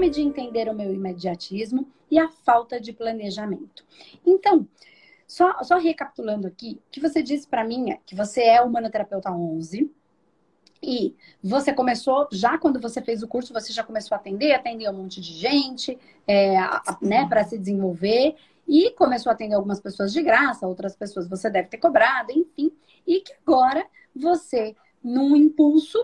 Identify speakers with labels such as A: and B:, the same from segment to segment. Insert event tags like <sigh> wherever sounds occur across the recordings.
A: fome de entender o meu imediatismo e a falta de planejamento. Então, só, só recapitulando aqui, que você disse para mim é que você é humanoterapeuta 11 e você começou, já quando você fez o curso, você já começou a atender, atender um monte de gente, é, né, para se desenvolver e começou a atender algumas pessoas de graça, outras pessoas você deve ter cobrado, enfim, e que agora você, num impulso,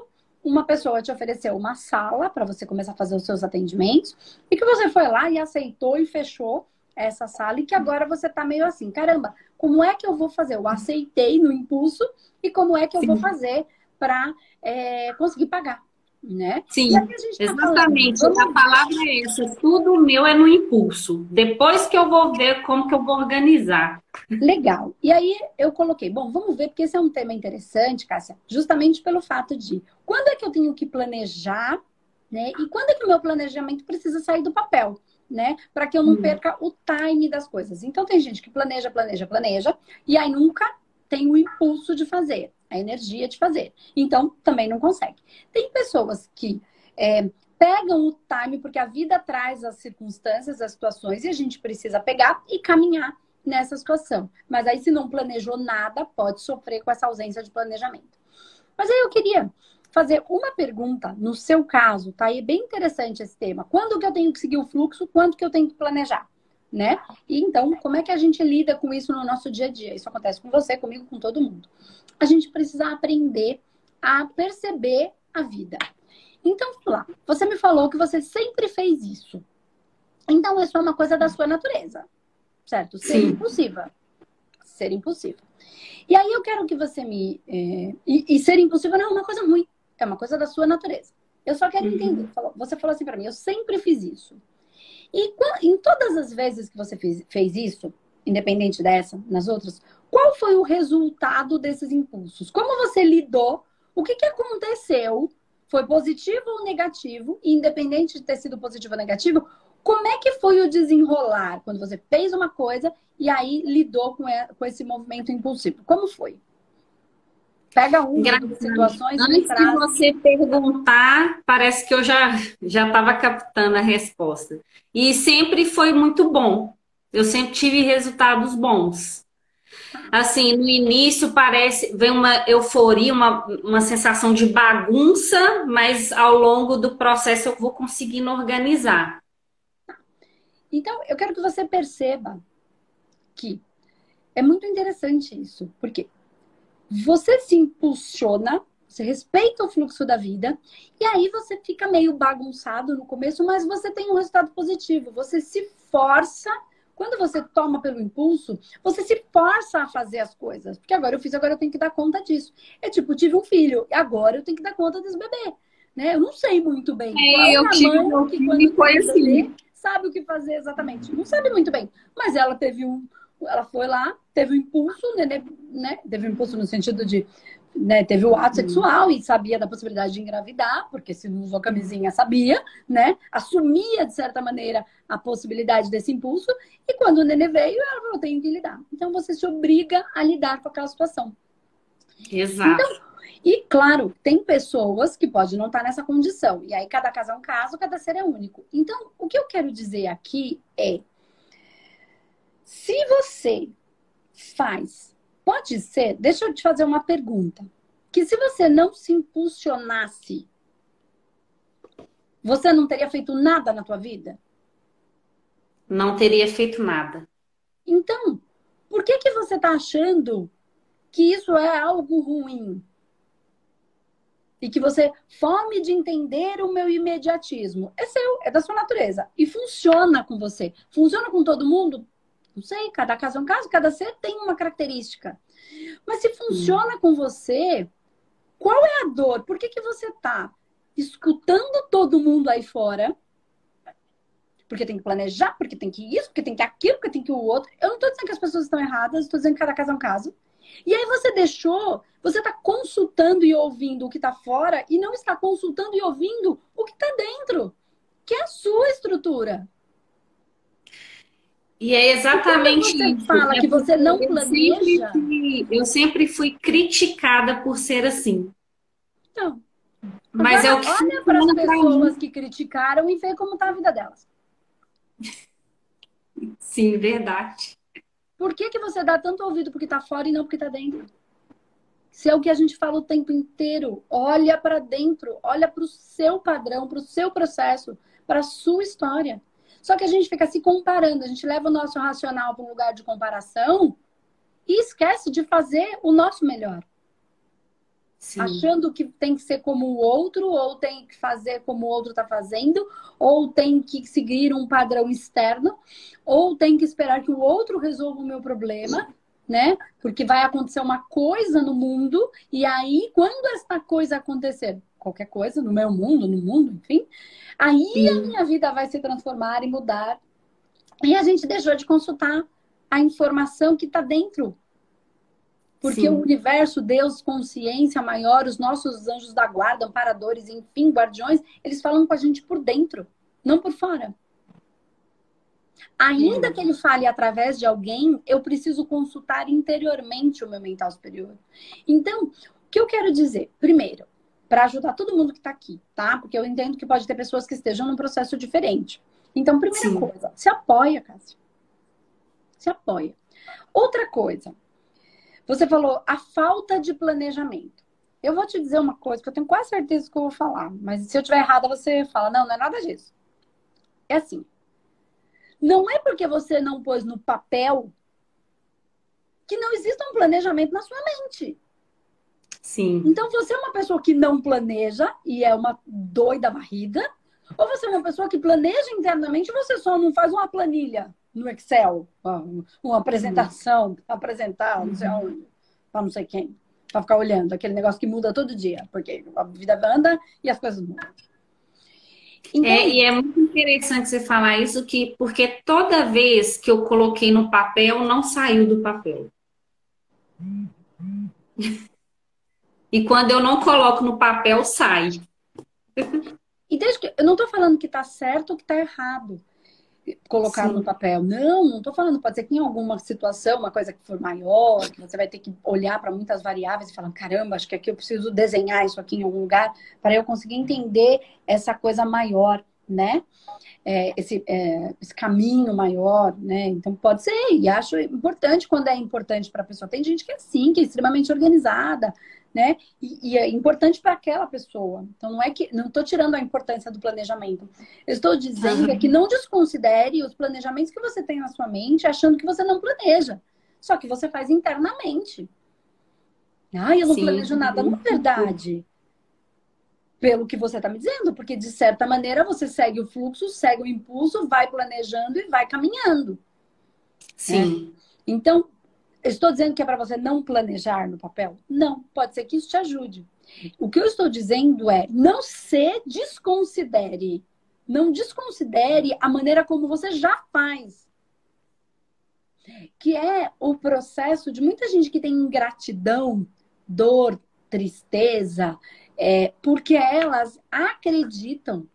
A: uma pessoa te ofereceu uma sala para você começar a fazer os seus atendimentos e que você foi lá e aceitou e fechou essa sala e que agora você tá meio assim, caramba, como é que eu vou fazer? Eu aceitei no impulso e como é que eu Sim. vou fazer para é, conseguir pagar? Né?
B: Sim, tá exatamente. Falando, a palavra é essa. Tudo meu é no impulso. Depois que eu vou ver como que eu vou organizar.
A: Legal. E aí eu coloquei, bom, vamos ver, porque esse é um tema interessante, Cássia, justamente pelo fato de quando é que eu tenho que planejar, né? E quando é que o meu planejamento precisa sair do papel? né? Para que eu não hum. perca o time das coisas. Então tem gente que planeja, planeja, planeja, e aí nunca tem o impulso de fazer, a energia de fazer. Então também não consegue. Tem pessoas que é, pegam o time porque a vida traz as circunstâncias, as situações, e a gente precisa pegar e caminhar nessa situação. Mas aí, se não planejou nada, pode sofrer com essa ausência de planejamento. Mas aí eu queria fazer uma pergunta no seu caso, tá? E é bem interessante esse tema. Quando que eu tenho que seguir o fluxo? Quando que eu tenho que planejar? Né? E então, como é que a gente lida com isso no nosso dia a dia? Isso acontece com você, comigo, com todo mundo. A gente precisa aprender a perceber a vida. Então, vamos lá. Você me falou que você sempre fez isso. Então, isso é uma coisa da sua natureza, certo? Ser Sim. impulsiva. Ser impulsiva. E aí eu quero que você me. É... E, e, ser impulsiva não é uma coisa ruim. É uma coisa da sua natureza. Eu só quero uhum. entender. Você falou assim para mim, eu sempre fiz isso. E em todas as vezes que você fez, fez isso, independente dessa, nas outras, qual foi o resultado desses impulsos? Como você lidou? O que, que aconteceu? Foi positivo ou negativo? E independente de ter sido positivo ou negativo, como é que foi o desenrolar quando você fez uma coisa e aí lidou com, esse movimento impulsivo? Como foi? Pega um de situações.
B: Antes de você perguntar, parece que eu já já estava captando a resposta. E sempre foi muito bom. Eu sempre tive resultados bons. Assim, no início parece vem uma euforia, uma, uma sensação de bagunça, mas ao longo do processo eu vou conseguindo organizar.
A: Então, eu quero que você perceba que é muito interessante isso, porque você se impulsiona, você respeita o fluxo da vida, e aí você fica meio bagunçado no começo, mas você tem um resultado positivo. Você se força. Quando você toma pelo impulso, você se força a fazer as coisas. Porque agora eu fiz, agora eu tenho que dar conta disso. É tipo, tive um filho, agora eu tenho que dar conta desse bebê. Né? Eu não sei muito bem.
B: É, eu tive mãe, um que quando foi assim. Bebê,
A: sabe o que fazer exatamente. Não sabe muito bem. Mas ela teve um, ela foi lá, teve um impulso, né, né? Teve um impulso no sentido de. Né, teve o ato sexual e sabia da possibilidade de engravidar, porque se não usou camisinha, sabia, né? Assumia, de certa maneira, a possibilidade desse impulso. E quando o nenê veio, ela falou: tenho que lidar. Então você se obriga a lidar com aquela situação.
B: Exato. Então,
A: e, claro, tem pessoas que podem não estar nessa condição. E aí, cada caso é um caso, cada ser é único. Então, o que eu quero dizer aqui é se você faz, pode ser, deixa eu te fazer uma pergunta. Que se você não se impulsionasse, você não teria feito nada na tua vida?
B: Não teria feito nada.
A: Então, por que que você está achando que isso é algo ruim? E que você fome de entender o meu imediatismo. É seu, é da sua natureza. E funciona com você. Funciona com todo mundo? Não sei, cada caso é um caso, cada ser tem uma característica. Mas se funciona com você, qual é a dor? Por que, que você tá escutando todo mundo aí fora? Porque tem que planejar, porque tem que isso, porque tem que aquilo, porque tem que o outro. Eu não tô dizendo que as pessoas estão erradas, estou dizendo que cada caso é um caso. E aí você deixou, você está consultando e ouvindo o que está fora e não está consultando e ouvindo o que está dentro, que é a sua estrutura.
B: E é exatamente
A: você isso. fala é que você não eu planeja.
B: Sempre fui, eu sempre fui criticada por ser assim.
A: Então,
B: Mas
A: Agora,
B: é o que
A: olha para as pessoas que criticaram e vê como está a vida delas. <laughs>
B: Sim, verdade.
A: Por que, que você dá tanto ouvido porque está fora e não porque está dentro? Se é o que a gente fala o tempo inteiro, olha para dentro, olha para o seu padrão, para o seu processo, para a sua história. Só que a gente fica se comparando, a gente leva o nosso racional para um lugar de comparação e esquece de fazer o nosso melhor. Sim. Achando que tem que ser como o outro, ou tem que fazer como o outro está fazendo, ou tem que seguir um padrão externo, ou tem que esperar que o outro resolva o meu problema, né? Porque vai acontecer uma coisa no mundo, e aí, quando esta coisa acontecer, qualquer coisa, no meu mundo, no mundo, enfim, aí Sim. a minha vida vai se transformar e mudar. E a gente deixou de consultar a informação que está dentro porque Sim. o universo, Deus, consciência maior, os nossos anjos da guarda, amparadores, enfim, guardiões, eles falam com a gente por dentro, não por fora. Ainda que ele fale através de alguém, eu preciso consultar interiormente o meu mental superior. Então, o que eu quero dizer? Primeiro, para ajudar todo mundo que está aqui, tá? Porque eu entendo que pode ter pessoas que estejam num processo diferente. Então, primeira Sim. coisa, se apoia, Cássia. Se apoia. Outra coisa, você falou a falta de planejamento. Eu vou te dizer uma coisa que eu tenho quase certeza que eu vou falar, mas se eu estiver errada, você fala: não, não é nada disso. É assim. Não é porque você não pôs no papel que não exista um planejamento na sua mente.
B: Sim.
A: Então, você é uma pessoa que não planeja e é uma doida varrida, ou você é uma pessoa que planeja internamente e você só não faz uma planilha no Excel, uma apresentação, uhum. apresentar, não sei onde, para não sei quem, para ficar olhando, aquele negócio que muda todo dia, porque a vida anda e as coisas mudam.
B: Então, é, e é muito interessante você falar isso, que, porque toda vez que eu coloquei no papel, não saiu do papel. E quando eu não coloco no papel, sai.
A: E desde que, eu não estou falando que está certo ou que está errado colocar Sim. no papel. Não, não estou falando, pode ser que em alguma situação, uma coisa que for maior, que você vai ter que olhar para muitas variáveis e falar, caramba, acho que aqui eu preciso desenhar isso aqui em algum lugar para eu conseguir entender essa coisa maior, né? É, esse, é, esse caminho maior, né? Então pode ser, e acho importante quando é importante para a pessoa. Tem gente que é assim, que é extremamente organizada, né? E, e é importante para aquela pessoa. Então não é que não estou tirando a importância do planejamento. Eu estou dizendo é que não desconsidere os planejamentos que você tem na sua mente, achando que você não planeja. Só que você faz internamente. Ah, eu não Sim. planejo nada. Não é verdade. Pelo que você está me dizendo, porque de certa maneira você segue o fluxo, segue o impulso, vai planejando e vai caminhando.
B: Sim.
A: É. Então, estou dizendo que é para você não planejar no papel? Não, pode ser que isso te ajude. O que eu estou dizendo é não se desconsidere. Não desconsidere a maneira como você já faz. Que é o processo de muita gente que tem ingratidão, dor, tristeza, é, porque elas acreditam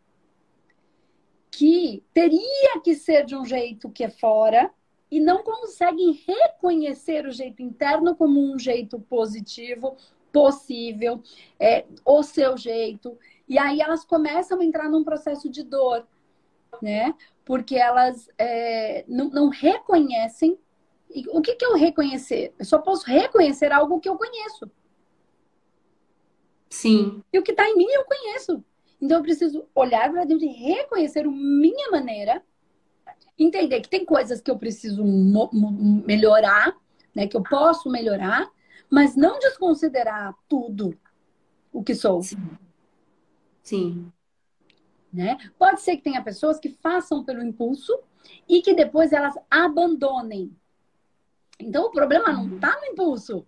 A: que teria que ser de um jeito que é fora e não conseguem reconhecer o jeito interno como um jeito positivo, possível, é, o seu jeito. E aí elas começam a entrar num processo de dor, né? Porque elas é, não, não, reconhecem. O que, que o reconhecer? Eu só posso reconhecer algo que eu conheço.
B: Sim.
A: E o que está em mim eu conheço. Então eu preciso olhar para dentro e reconhecer a minha maneira entender que tem coisas que eu preciso melhorar, né? Que eu posso melhorar, mas não desconsiderar tudo o que sou.
B: Sim. Sim.
A: Né? Pode ser que tenha pessoas que façam pelo impulso e que depois elas abandonem. Então o problema não está no impulso.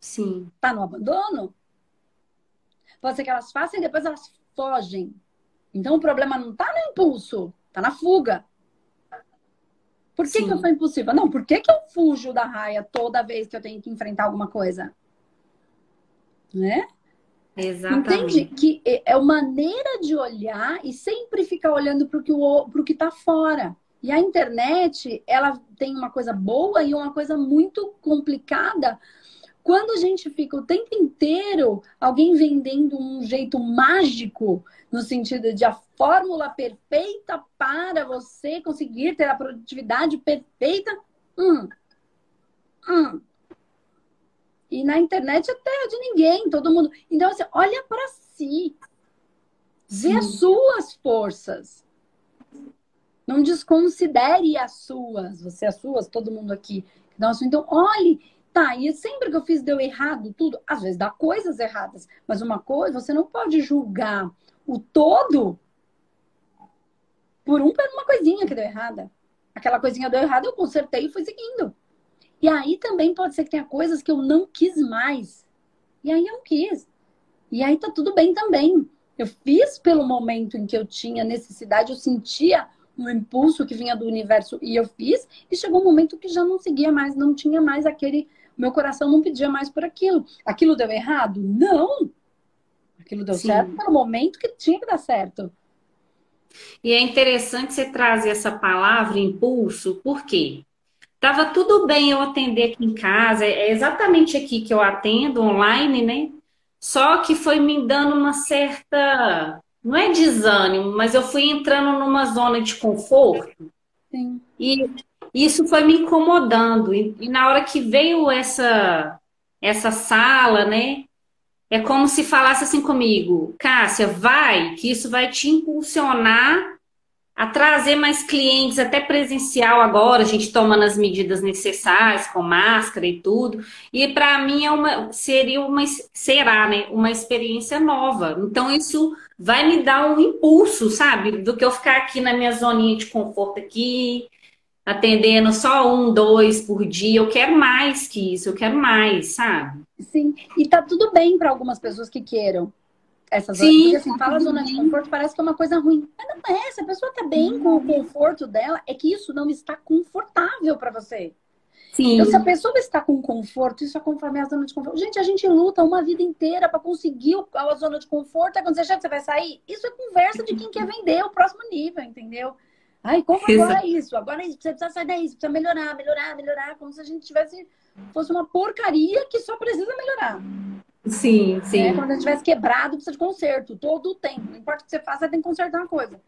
B: Sim.
A: Está no abandono. Pode ser que elas façam e depois elas fogem. Então o problema não está no impulso, está na fuga. Por que, que eu sou impulsiva? Não, por que, que eu fujo da raia toda vez que eu tenho que enfrentar alguma coisa? Né?
B: Exatamente.
A: Entende? Que é uma maneira de olhar e sempre ficar olhando para o que está fora. E a internet, ela tem uma coisa boa e uma coisa muito complicada, Quando a gente fica o tempo inteiro alguém vendendo um jeito mágico, no sentido de a fórmula perfeita para você conseguir ter a produtividade perfeita, hum, hum. E na internet é terra de ninguém, todo mundo. Então, assim, olha para si. Vê Sim. as suas forças. Não desconsidere as suas. Você as suas, todo mundo aqui. Nossa, então, olhe Tá, e sempre que eu fiz deu errado tudo, às vezes dá coisas erradas, mas uma coisa, você não pode julgar o todo por um por uma coisinha que deu errada. Aquela coisinha deu errado, eu consertei e fui seguindo. E aí também pode ser que tenha coisas que eu não quis mais. E aí eu quis. E aí tá tudo bem também. Eu fiz pelo momento em que eu tinha necessidade, eu sentia um impulso que vinha do universo e eu fiz, e chegou um momento que já não seguia mais, não tinha mais aquele meu coração não pedia mais por aquilo. Aquilo deu errado? Não! Aquilo deu Sim. certo no momento que tinha que dar certo.
B: E é interessante você trazer essa palavra impulso, por quê? Tava tudo bem eu atender aqui em casa, é exatamente aqui que eu atendo online, né? Só que foi me dando uma certa, não é desânimo, mas eu fui entrando numa zona de conforto. Sim. E isso foi me incomodando. E, e, na hora que veio essa, essa sala, né? É como se falasse assim comigo, Cássia, vai, que isso vai te impulsionar a trazer mais clientes, até presencial agora, a gente tomando as medidas necessárias, com máscara e tudo. E para mim é uma, seria uma, será, né, uma experiência nova. Então isso vai me dar um impulso, sabe? Do que eu ficar aqui na minha zoninha de conforto aqui, atendendo só um, dois por dia. Eu quero mais que isso, eu quero mais, sabe?
A: Sim, e tá tudo bem para algumas pessoas que queiram essa zona. Sim, porque assim, fala zona de conforto, parece que é uma coisa ruim. Mas não é, se a pessoa tá bem com o conforto dela, é que isso não está confortável para você. Sim. Então, se a pessoa está com conforto, isso é conforme a zona de conforto. Gente, a gente luta uma vida inteira para conseguir a zona de conforto. Aí quando você chega, você vai sair. Isso é conversa de quem quer vender o próximo nível, entendeu? Ai, como agora é isso? Agora é isso, você precisa sair daí, você precisa melhorar, melhorar, melhorar, como se a gente tivesse fosse uma porcaria que só precisa melhorar.
B: Sim, sim. É,
A: quando a gente tivesse quebrado, precisa de conserto, todo o tempo. Não importa o que você faça, você tem que consertar uma coisa.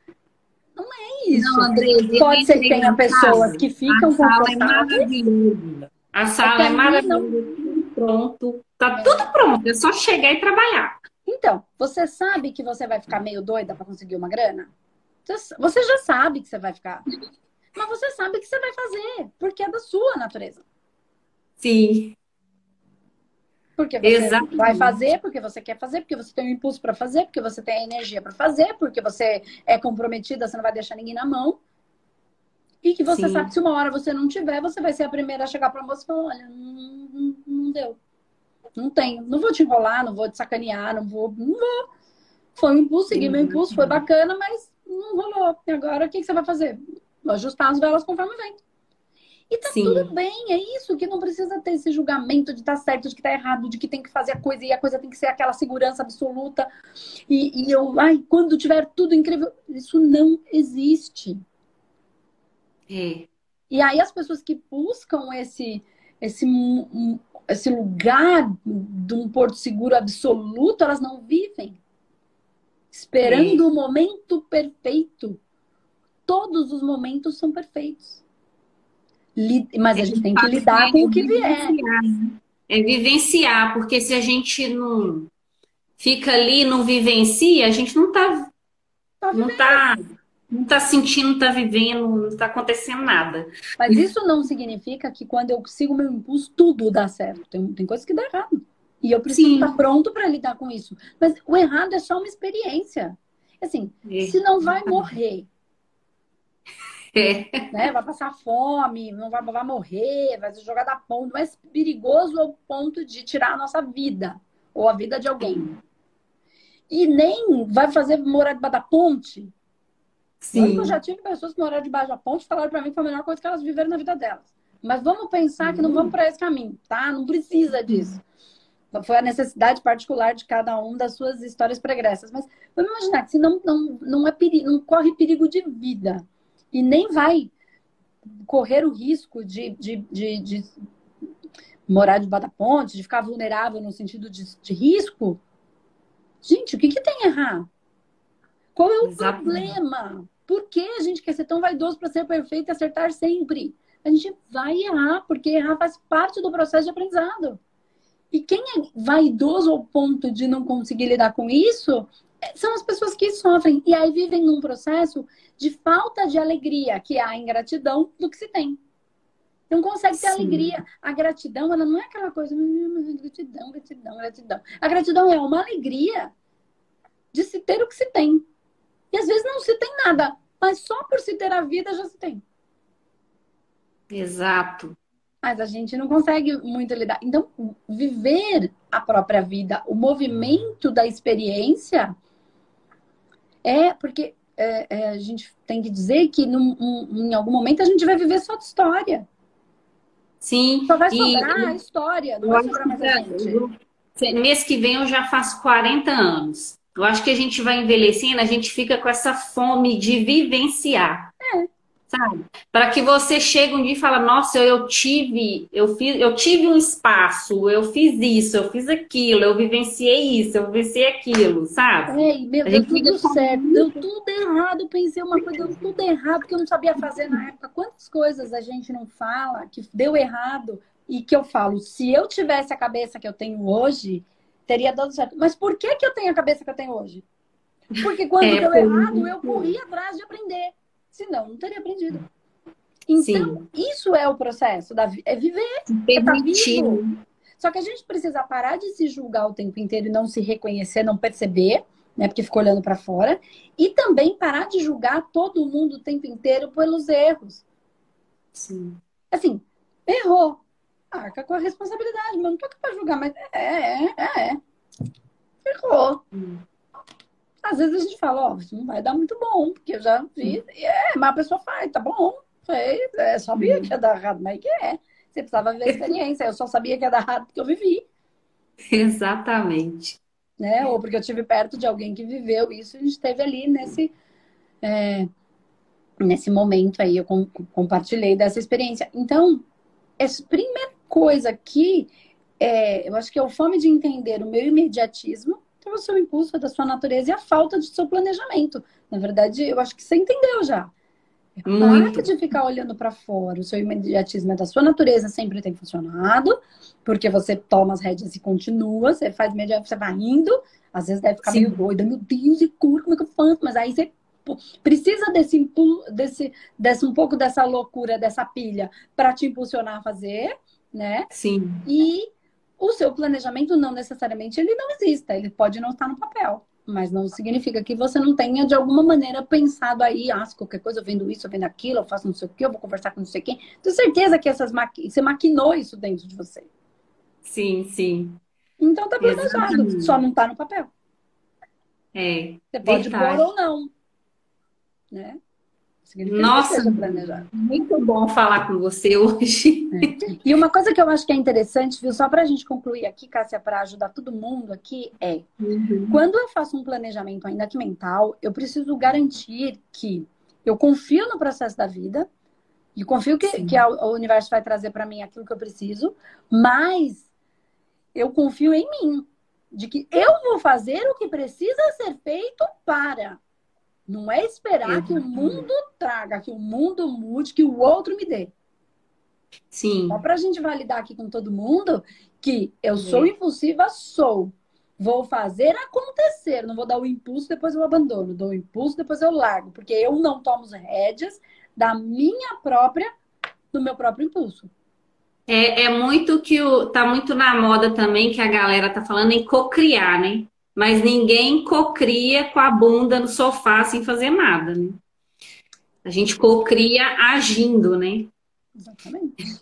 A: Não é isso. Não, André, Pode ser que tenha pessoas que ficam com
B: a sala é maravilhosa. A sala é maravilhosa. Pronto. Tá tudo pronto. É só chegar e trabalhar.
A: Então, você sabe que você vai ficar meio doida para conseguir uma grana? Você já sabe que você vai ficar. Mas você sabe que você vai fazer, porque é da sua natureza.
B: Sim.
A: Porque você Exatamente. vai fazer, porque você quer fazer, porque você tem o um impulso para fazer, porque você tem a energia para fazer, porque você é comprometida, você não vai deixar ninguém na mão. E que você Sim. sabe que se uma hora você não tiver, você vai ser a primeira a chegar para moça e falar: olha, não, não, não, deu. Não tenho. Não vou te enrolar, não vou te sacanear, não vou. Não vou. Foi um impulso, segui meu impulso, foi bacana, mas não rolou. E agora o que, que você vai fazer? Ajustar as velas conforme vento. E tá Sim. tudo bem, é isso, que não precisa ter esse julgamento de tá certo, de que tá errado, de que tem que fazer a coisa e a coisa tem que ser aquela segurança absoluta. E, e eu, ai, quando tiver tudo incrível. Isso não existe.
B: É.
A: E aí as pessoas que buscam esse, esse, esse lugar de um porto seguro absoluto, elas não vivem esperando é. o momento perfeito. Todos os momentos são perfeitos. Mas a gente tem que lidar com o que vier. Né?
B: É vivenciar, porque se a gente não fica ali, não vivencia, a gente não tá, tá não tá, não tá sentindo, não tá vivendo, não tá acontecendo nada.
A: Mas isso não significa que quando eu sigo meu impulso, tudo dá certo. Tem, tem coisas que dá errado. E eu preciso Sim. estar pronto para lidar com isso. Mas o errado é só uma experiência. Assim, é. se não vai morrer, é. né? vai passar fome, não vai, vai morrer, vai ser jogado a ponto, não é perigoso ao ponto de tirar a nossa vida ou a vida de alguém. E nem vai fazer morar debaixo da ponte. Sim. Eu já tive pessoas que moraram debaixo da ponte e falaram para mim que foi a melhor coisa que elas viveram na vida delas. Mas vamos pensar que não vamos para esse caminho, tá? Não precisa disso. Foi a necessidade particular de cada um das suas histórias pregressas. Mas vamos imaginar que se não, não, não, é perigo, não corre perigo de vida e nem vai correr o risco de, de, de, de morar debaixo da ponte, de ficar vulnerável no sentido de, de risco. Gente, o que, que tem a errar? Qual é o Exatamente. problema? Por que a gente quer ser tão vaidoso para ser perfeito e acertar sempre? A gente vai errar, porque errar faz parte do processo de aprendizado. E quem é vaidoso ao ponto de não conseguir lidar com isso é, são as pessoas que sofrem. E aí vivem num processo de falta de alegria, que é a ingratidão do que se tem. Não consegue ter Sim. alegria. A gratidão, ela não é aquela coisa, hum, gratidão, gratidão, gratidão. A gratidão é uma alegria de se ter o que se tem. E às vezes não se tem nada, mas só por se ter a vida já se tem.
B: Exato.
A: Mas a gente não consegue muito lidar. Então, viver a própria vida, o movimento da experiência, é porque é, é, a gente tem que dizer que num, um, em algum momento a gente vai viver só de história.
B: Sim.
A: Só vai sobrar e, a história, não vai sobrar mais a gente.
B: Mês que vem eu já faço 40 anos. Eu acho que a gente vai envelhecendo, a gente fica com essa fome de vivenciar. É. Sabe? Para que você chegue um dia e fala, nossa, eu tive, eu fiz, eu tive um espaço, eu fiz isso, eu fiz aquilo, eu vivenciei isso, eu vivenciei aquilo, sabe?
A: É, meu, deu tudo certo, deu tudo errado, pensei uma coisa, deu tudo errado, porque eu não sabia fazer na época. Quantas coisas a gente não fala que deu errado e que eu falo, se eu tivesse a cabeça que eu tenho hoje, teria dado certo. Mas por que, que eu tenho a cabeça que eu tenho hoje? Porque quando é, deu errado, eu corri atrás de aprender. Senão, não teria aprendido. Então, Sim. isso é o processo da é viver, é tá vivo. Só que a gente precisa parar de se julgar o tempo inteiro e não se reconhecer, não perceber, né? Porque ficou olhando para fora. E também parar de julgar todo mundo o tempo inteiro pelos erros.
B: Sim.
A: Assim, errou arca com a responsabilidade, mas não tô aqui pra julgar, mas é, é, é. Ferrou. Hum. Às vezes a gente fala, ó, oh, isso não vai dar muito bom, porque eu já fiz. Hum. É, mas a pessoa faz, tá bom, fez, é, sabia hum. que ia dar errado, mas que é. Você precisava ver a experiência, eu só sabia que ia dar errado porque eu vivi. <laughs>
B: Exatamente.
A: Né? Ou porque eu tive perto de alguém que viveu isso, a gente esteve ali nesse. É, nesse momento aí, eu compartilhei dessa experiência. Então, é primeira coisa que é, eu acho que é o fome de entender o meu imediatismo, que é o seu impulso, é da sua natureza e a falta de seu planejamento. Na verdade, eu acho que você entendeu já. Para de ficar olhando para fora. O seu imediatismo é da sua natureza, sempre tem funcionado, porque você toma as rédeas e continua, você faz imediato, você vai indo, às vezes deve ficar Sim. meio doida, meu Deus, e cura, como é que eu faço? Mas aí você precisa desse, impulso, desse, desse um pouco dessa loucura, dessa pilha, para te impulsionar a fazer, né?
B: Sim.
A: E o seu planejamento não necessariamente ele não exista, ele pode não estar no papel, mas não significa que você não tenha de alguma maneira pensado aí, ah, qualquer coisa eu vendo isso, eu vendo aquilo, eu faço não sei o que, eu vou conversar com não sei quem. Tenho certeza que essas maqui... você maquinou isso dentro de você.
B: Sim, sim.
A: Então tá planejado, Exatamente. só não tá no papel.
B: É.
A: Você pode verdade. pôr ou não, né?
B: Significa Nossa, muito bom falar com você hoje.
A: É. E uma coisa que eu acho que é interessante, viu, só para a gente concluir aqui, Cássia, para ajudar todo mundo aqui, é uhum. quando eu faço um planejamento, ainda que mental, eu preciso garantir que eu confio no processo da vida e confio que, que a, o universo vai trazer para mim aquilo que eu preciso, mas eu confio em mim, de que eu vou fazer o que precisa ser feito para não é esperar que o mundo traga, que o mundo mude, que o outro me dê.
B: Sim.
A: Só para a gente validar aqui com todo mundo que eu sou impulsiva, sou. Vou fazer acontecer. Não vou dar o impulso, depois eu abandono. Dou o impulso, depois eu largo. Porque eu não tomo as rédeas da minha própria, do meu próprio impulso.
B: É, é muito que o, tá muito na moda também que a galera tá falando em cocriar, né? Mas ninguém cocria com a bunda no sofá sem fazer nada, né? A gente cocria agindo, né?
A: Exatamente.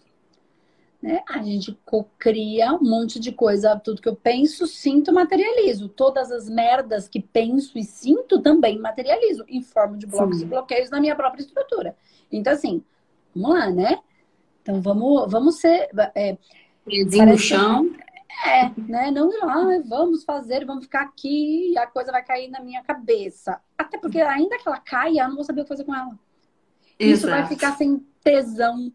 A: Né? A gente cocria um monte de coisa, tudo que eu penso, sinto, materializo. Todas as merdas que penso e sinto também materializo em forma de blocos Sim. e bloqueios na minha própria estrutura. Então, assim, vamos lá, né? Então, vamos, vamos ser. É,
B: no chão.
A: É, né? Não ah, vamos fazer, vamos ficar aqui e a coisa vai cair na minha cabeça. Até porque ainda que ela caia, eu não vou saber o que fazer com ela. Exato. Isso vai ficar sem tesão,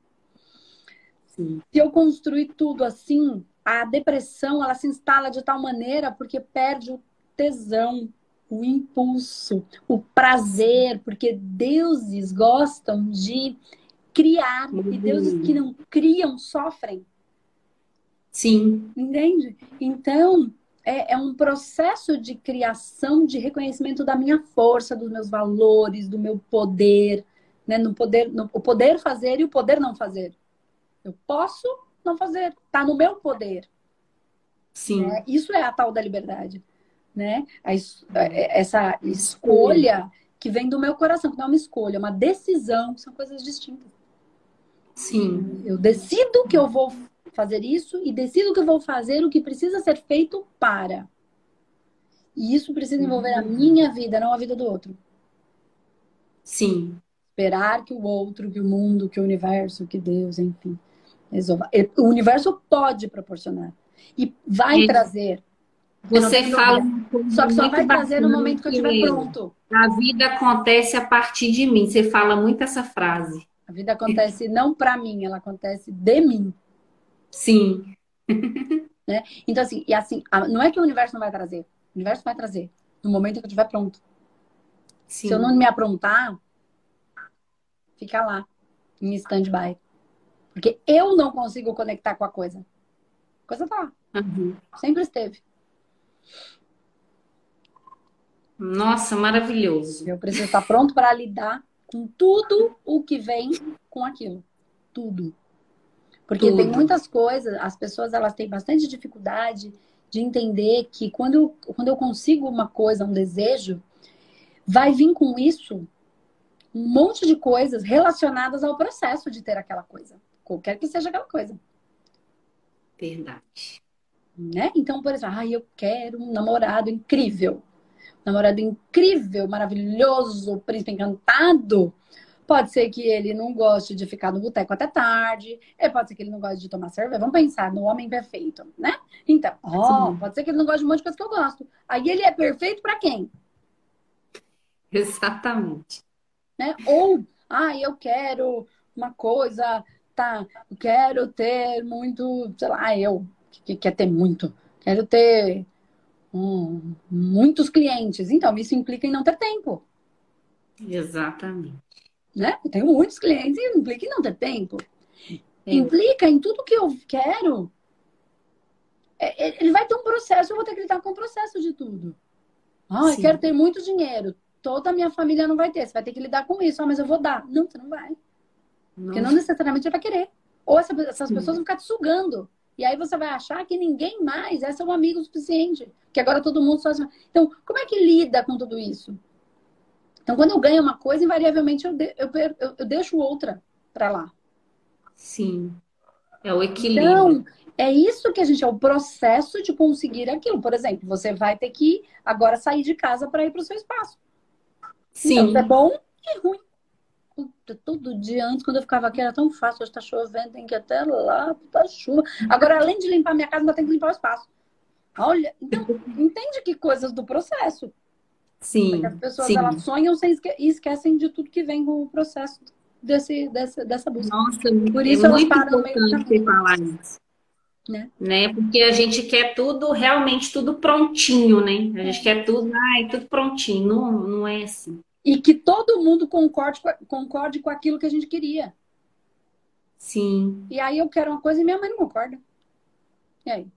A: Sim. Se eu construir tudo assim, a depressão ela se instala de tal maneira porque perde o tesão, o impulso, o prazer, porque deuses gostam de criar uhum. e deuses que não criam sofrem.
B: Sim.
A: Entende? Então, é, é, um processo de criação, de reconhecimento da minha força, dos meus valores, do meu poder, né? No poder, no, o poder fazer e o poder não fazer. Eu posso não fazer, tá no meu poder.
B: Sim.
A: Né? Isso é a tal da liberdade, né? A, é, essa escolha que vem do meu coração, que não é uma escolha, é uma decisão, são coisas distintas.
B: Sim.
A: Eu decido que eu vou fazer isso e decido que eu vou fazer o que precisa ser feito para. E isso precisa envolver a minha vida, não a vida do outro.
B: Sim.
A: Esperar que o outro, que o mundo, que o universo, que Deus, enfim, resolva. O universo pode proporcionar e vai trazer.
B: Você fala.
A: Só que só vai trazer no momento que eu estiver pronto.
B: A vida acontece a partir de mim. Você fala muito essa frase.
A: A vida acontece não para mim, ela acontece de mim.
B: Sim.
A: né? Então, assim, e assim, não é que o universo não vai trazer. O universo vai trazer no momento que eu estiver pronto. Sim. Se eu não me aprontar, fica lá, em stand-by. Porque eu não consigo conectar com a coisa. A coisa tá lá. Uhum. Sempre esteve.
B: Nossa, maravilhoso.
A: Eu preciso estar pronto para lidar com tudo o que vem com aquilo. Tudo. Porque Tudo. tem muitas coisas, as pessoas elas têm bastante dificuldade de entender que quando eu, quando eu consigo uma coisa, um desejo, vai vir com isso um monte de coisas relacionadas ao processo de ter aquela coisa, qualquer que seja aquela coisa.
B: Verdade.
A: Né? Então, por exemplo, ah, eu quero um namorado incrível. Um namorado incrível, maravilhoso, príncipe encantado. Pode ser que ele não goste de ficar no boteco até tarde. É, pode ser que ele não goste de tomar cerveja. Vamos pensar no homem perfeito, né? Então, ó, pode ser que ele não goste de um monte de coisa que eu gosto. Aí ele é perfeito para quem? <laughs>
B: Exatamente.
A: Né? Ou, ah, eu quero uma coisa, tá? Eu quero ter muito, sei lá, eu que quer ter muito. Quero ter um, muitos clientes. Então, isso implica em não ter tempo.
B: Exatamente
A: né? Eu tenho muitos clientes e implica em não ter tempo. Implica em tudo que eu quero. É, é, ele vai ter um processo, eu vou ter que lidar com o processo de tudo. Ah, eu quero ter muito dinheiro. Toda a minha família não vai ter. Você vai ter que lidar com isso. Ah, mas eu vou dar. Não, você não vai. Não. Porque não necessariamente você vai querer. Ou essa, essas Sim. pessoas vão ficar te sugando. E aí você vai achar que ninguém mais é seu amigo suficiente. Que agora todo mundo só. Então, como é que lida com tudo isso? Então, quando eu ganho uma coisa, invariavelmente eu, de, eu, eu, eu deixo outra para lá.
B: Sim. É o equilíbrio.
A: Então, é isso que a gente é o processo de conseguir aquilo. Por exemplo, você vai ter que agora sair de casa para ir para o seu espaço. Sim. Então, é bom e ruim. Todo dia antes, quando eu ficava aqui, era tão fácil. Hoje está chovendo, tem que ir até lá, tá chuva. Agora, além de limpar minha casa, ainda tem que limpar o espaço. Olha, então, entende que coisas do processo.
B: Sim.
A: Porque as pessoas
B: sim.
A: elas sonham e esquecem de tudo que vem com o processo desse, dessa, dessa busca.
B: Nossa, Por isso é muito importante falar isso. Né? né? Porque a gente quer tudo, realmente tudo prontinho, né? A gente quer tudo, ai, tudo prontinho. Não, não é assim.
A: E que todo mundo concorde, concorde com aquilo que a gente queria.
B: Sim.
A: E aí eu quero uma coisa e minha mãe não concorda. E aí?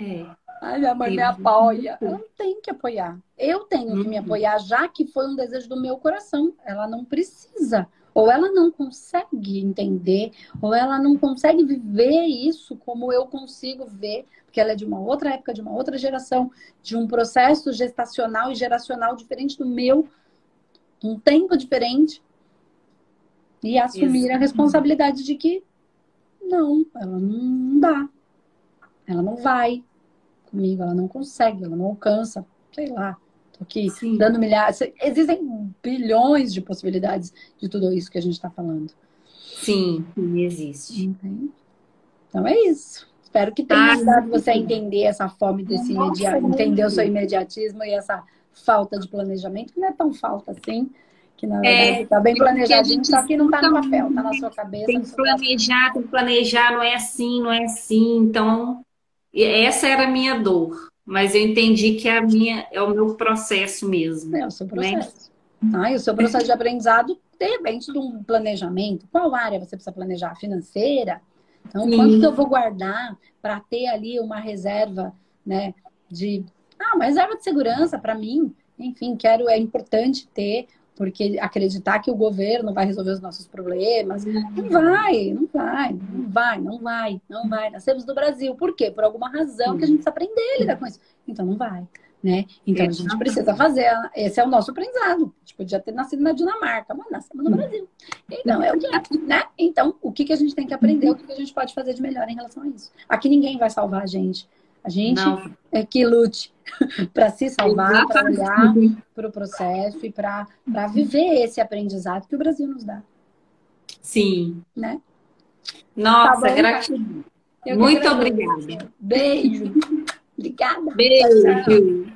B: É.
A: Ai, minha mãe me apoia. Eu não tenho que apoiar. Eu tenho que me uhum. apoiar, já que foi um desejo do meu coração. Ela não precisa. Ou ela não consegue entender, ou ela não consegue viver isso como eu consigo ver, porque ela é de uma outra época, de uma outra geração, de um processo gestacional e geracional diferente do meu, um tempo diferente. E assumir a responsabilidade de que não, ela não dá. Ela não vai, comigo, ela não consegue, ela não alcança, sei lá. Tô aqui Sim. dando milhares. Existem bilhões de possibilidades de tudo isso que a gente está falando.
B: Sim, existe.
A: Entende? Então é isso. Espero que tenha ajudado você a entender essa fome desse imediatismo, entender o seu imediatismo e essa falta de planejamento, que não é tão falta assim. Que na verdade está é, bem planejadinho, só que não está no papel, está na sua cabeça.
B: Tem que planejar, tem que planejar, não é assim, não é assim. Então, essa era a minha dor. Mas eu entendi que é a minha, é o meu processo mesmo.
A: É o seu né? processo. Né? Ah, e o seu processo de aprendizado depende de um planejamento. Qual área você precisa planejar? Financeira? Então, Sim. quanto que eu vou guardar para ter ali uma reserva, né? De. Ah, uma reserva de segurança para mim. Enfim, quero, é importante ter porque acreditar que o governo vai resolver os nossos problemas, não vai, não vai, não vai, não vai, não vai. Nós temos no Brasil, por quê? Por alguma razão que a gente precisa aprender a lidar com isso. Então não vai, né? Então a gente precisa fazer, esse é o nosso aprendizado. A gente podia ter nascido na Dinamarca, mas nascemos no Brasil. Então é o que é, né? Então o que, que a gente tem que aprender, o que, que a gente pode fazer de melhor em relação a isso. Aqui ninguém vai salvar a gente. A gente Não. é que lute <laughs> para se salvar, para olhar para o processo e para viver esse aprendizado que o Brasil nos dá.
B: Sim.
A: Né?
B: Nossa, tá gratidão. Muito obrigada.
A: Beijo. <laughs> Obrigada.
B: Beijo.